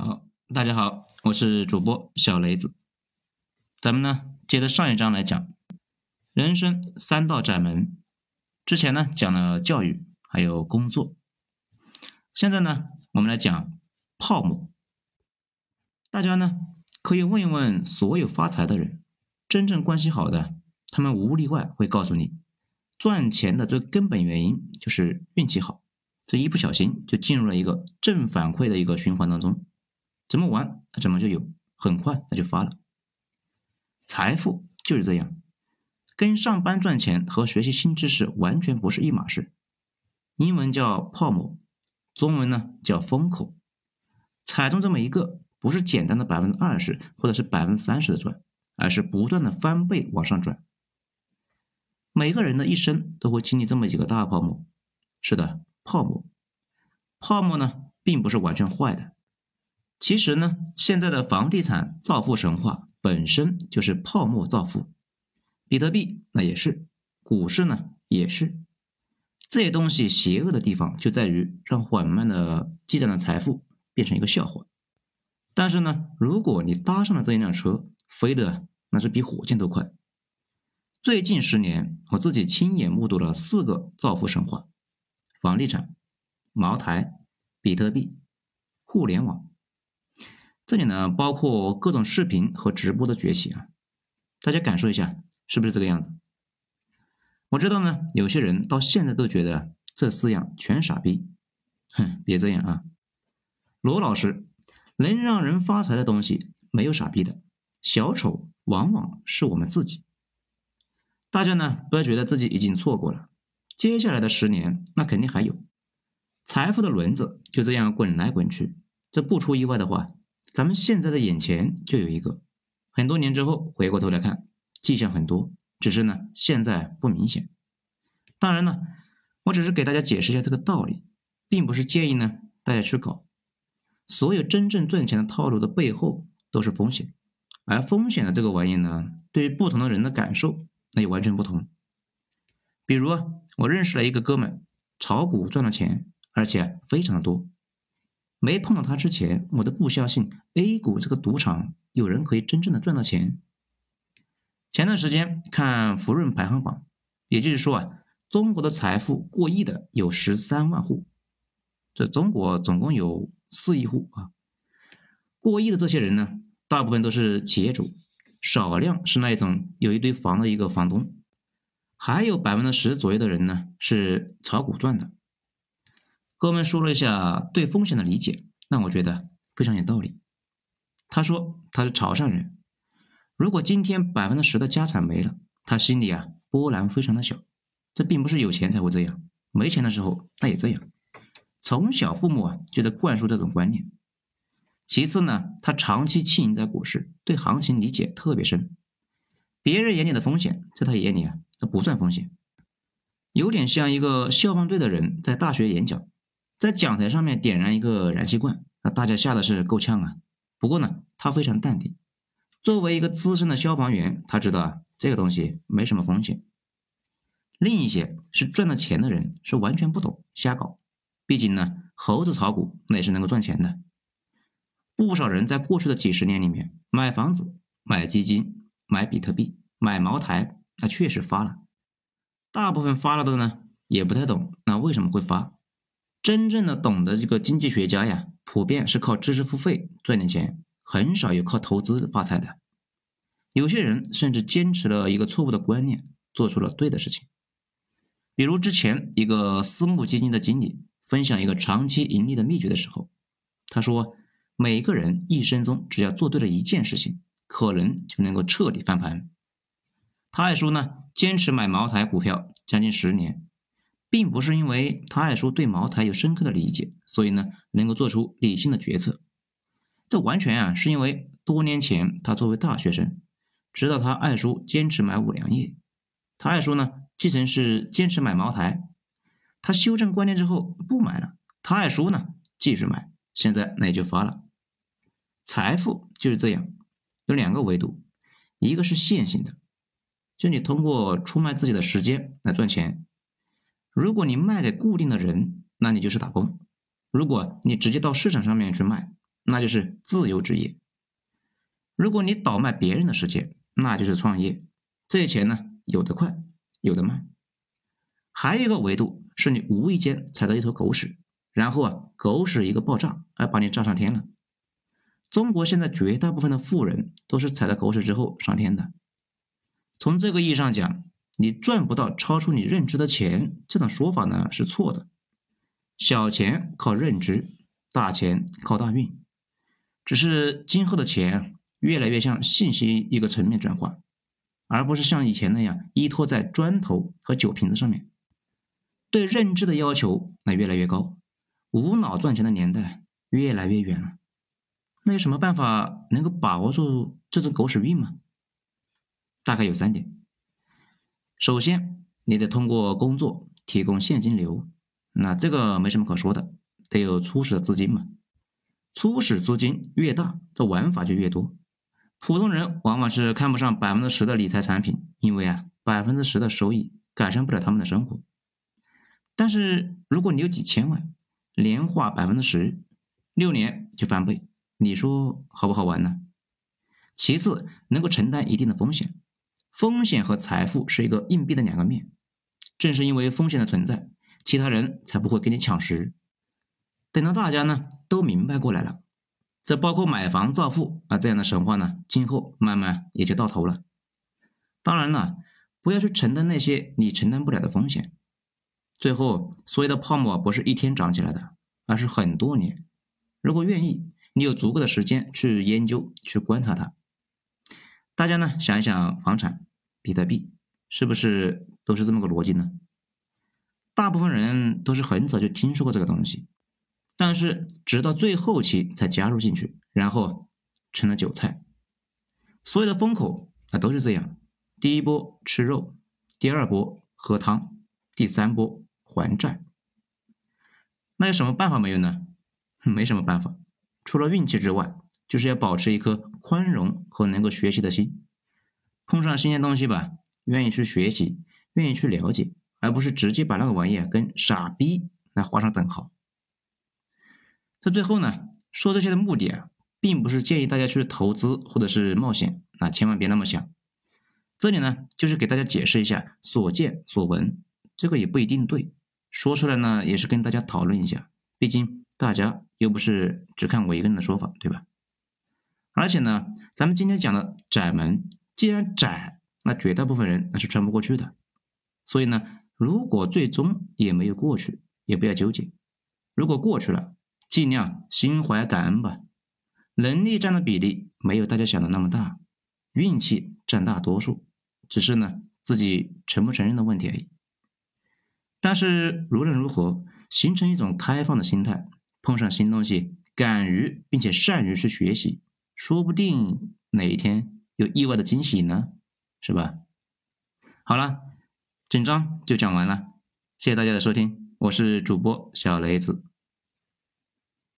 好，大家好，我是主播小雷子。咱们呢，接着上一章来讲人生三道窄门。之前呢，讲了教育，还有工作。现在呢，我们来讲泡沫。大家呢，可以问一问所有发财的人，真正关系好的，他们无例外会告诉你，赚钱的最根本原因就是运气好。这一不小心就进入了一个正反馈的一个循环当中。怎么玩，怎么就有，很快那就发了。财富就是这样，跟上班赚钱和学习新知识完全不是一码事。英文叫泡沫，中文呢叫风口。踩中这么一个，不是简单的百分之二十或者是百分之三十的赚，而是不断的翻倍往上转。每个人的一生都会经历这么几个大泡沫。是的，泡沫，泡沫呢并不是完全坏的。其实呢，现在的房地产造富神话本身就是泡沫造富，比特币那也是，股市呢也是，这些东西邪恶的地方就在于让缓慢的积攒的财富变成一个笑话。但是呢，如果你搭上了这一辆车，飞的那是比火箭都快。最近十年，我自己亲眼目睹了四个造富神话：房地产、茅台、比特币、互联网。这里呢，包括各种视频和直播的崛起啊，大家感受一下，是不是这个样子？我知道呢，有些人到现在都觉得这四样全傻逼，哼，别这样啊！罗老师，能让人发财的东西没有傻逼的，小丑往往是我们自己。大家呢，不要觉得自己已经错过了，接下来的十年那肯定还有，财富的轮子就这样滚来滚去，这不出意外的话。咱们现在的眼前就有一个，很多年之后回过头来看，迹象很多，只是呢现在不明显。当然呢，我只是给大家解释一下这个道理，并不是建议呢大家去搞。所有真正赚钱的套路的背后都是风险，而风险的这个玩意呢，对于不同的人的感受那也完全不同。比如啊，我认识了一个哥们，炒股赚了钱，而且非常的多。没碰到他之前，我都不相信 A 股这个赌场有人可以真正的赚到钱。前段时间看福润排行榜，也就是说啊，中国的财富过亿的有十三万户，这中国总共有四亿户啊。过亿的这些人呢，大部分都是企业主，少量是那一种有一堆房的一个房东，还有百分之十左右的人呢是炒股赚的。哥们说了一下对风险的理解，那我觉得非常有道理。他说他是潮汕人，如果今天百分之十的家产没了，他心里啊波澜非常的小。这并不是有钱才会这样，没钱的时候他也这样。从小父母啊就在灌输这种观念。其次呢，他长期经营在股市，对行情理解特别深。别人眼里的风险，在他眼里啊，这不算风险。有点像一个消防队的人在大学演讲。在讲台上面点燃一个燃气罐，那大家吓得是够呛啊。不过呢，他非常淡定。作为一个资深的消防员，他知道啊，这个东西没什么风险。另一些是赚了钱的人，是完全不懂，瞎搞。毕竟呢，猴子炒股那也是能够赚钱的。不少人在过去的几十年里面，买房子、买基金、买比特币、买茅台，那确实发了。大部分发了的呢，也不太懂，那为什么会发？真正的懂得这个经济学家呀，普遍是靠知识付费赚点钱，很少有靠投资发财的。有些人甚至坚持了一个错误的观念，做出了对的事情。比如之前一个私募基金的经理分享一个长期盈利的秘诀的时候，他说：每个人一生中只要做对了一件事情，可能就能够彻底翻盘。他还说呢，坚持买茅台股票将近十年。并不是因为他爱叔对茅台有深刻的理解，所以呢能够做出理性的决策。这完全啊是因为多年前他作为大学生，直到他爱叔坚持买五粮液，他爱叔呢继承是坚持买茅台，他修正观念之后不买了，他爱叔呢继续买，现在那也就发了。财富就是这样，有两个维度，一个是线性的，就你通过出卖自己的时间来赚钱。如果你卖给固定的人，那你就是打工；如果你直接到市场上面去卖，那就是自由职业。如果你倒卖别人的时间，那就是创业。这些钱呢，有的快，有的慢。还有一个维度是你无意间踩到一坨狗屎，然后啊，狗屎一个爆炸，而把你炸上天了。中国现在绝大部分的富人都是踩到狗屎之后上天的。从这个意义上讲，你赚不到超出你认知的钱，这种说法呢是错的。小钱靠认知，大钱靠大运。只是今后的钱越来越像信息一个层面转化，而不是像以前那样依托在砖头和酒瓶子上面。对认知的要求那越来越高，无脑赚钱的年代越来越远了。那有什么办法能够把握住这种狗屎运吗？大概有三点。首先，你得通过工作提供现金流，那这个没什么可说的，得有初始的资金嘛。初始资金越大，这玩法就越多。普通人往往是看不上百分之十的理财产品，因为啊，百分之十的收益改善不了他们的生活。但是如果你有几千万，年化百分之十，六年就翻倍，你说好不好玩呢？其次，能够承担一定的风险，风险和财富是一个硬币的两个面，正是因为风险的存在，其他人才不会跟你抢食。等到大家呢都明白过来了，这包括买房造富啊这样的神话呢，今后慢慢也就到头了。当然了，不要去承担那些你承担不了的风险。最后，所有的泡沫不是一天长起来的，而是很多年。如果愿意，你有足够的时间去研究、去观察它。大家呢想一想，房产、比特币是不是都是这么个逻辑呢？大部分人都是很早就听说过这个东西，但是直到最后期才加入进去，然后成了韭菜。所有的风口啊都是这样：第一波吃肉，第二波喝汤，第三波。还债，那有什么办法没有呢？没什么办法，除了运气之外，就是要保持一颗宽容和能够学习的心。碰上新鲜东西吧，愿意去学习，愿意去了解，而不是直接把那个玩意儿跟傻逼来画上等号。在最后呢，说这些的目的啊，并不是建议大家去投资或者是冒险，啊，千万别那么想。这里呢，就是给大家解释一下所见所闻，这个也不一定对。说出来呢，也是跟大家讨论一下，毕竟大家又不是只看我一个人的说法，对吧？而且呢，咱们今天讲的窄门，既然窄，那绝大部分人那是穿不过去的。所以呢，如果最终也没有过去，也不要纠结；如果过去了，尽量心怀感恩吧。能力占的比例没有大家想的那么大，运气占大多数，只是呢自己承不承认的问题而已。但是无论如何，形成一种开放的心态，碰上新东西，敢于并且善于去学习，说不定哪一天有意外的惊喜呢，是吧？好了，整章就讲完了，谢谢大家的收听，我是主播小雷子。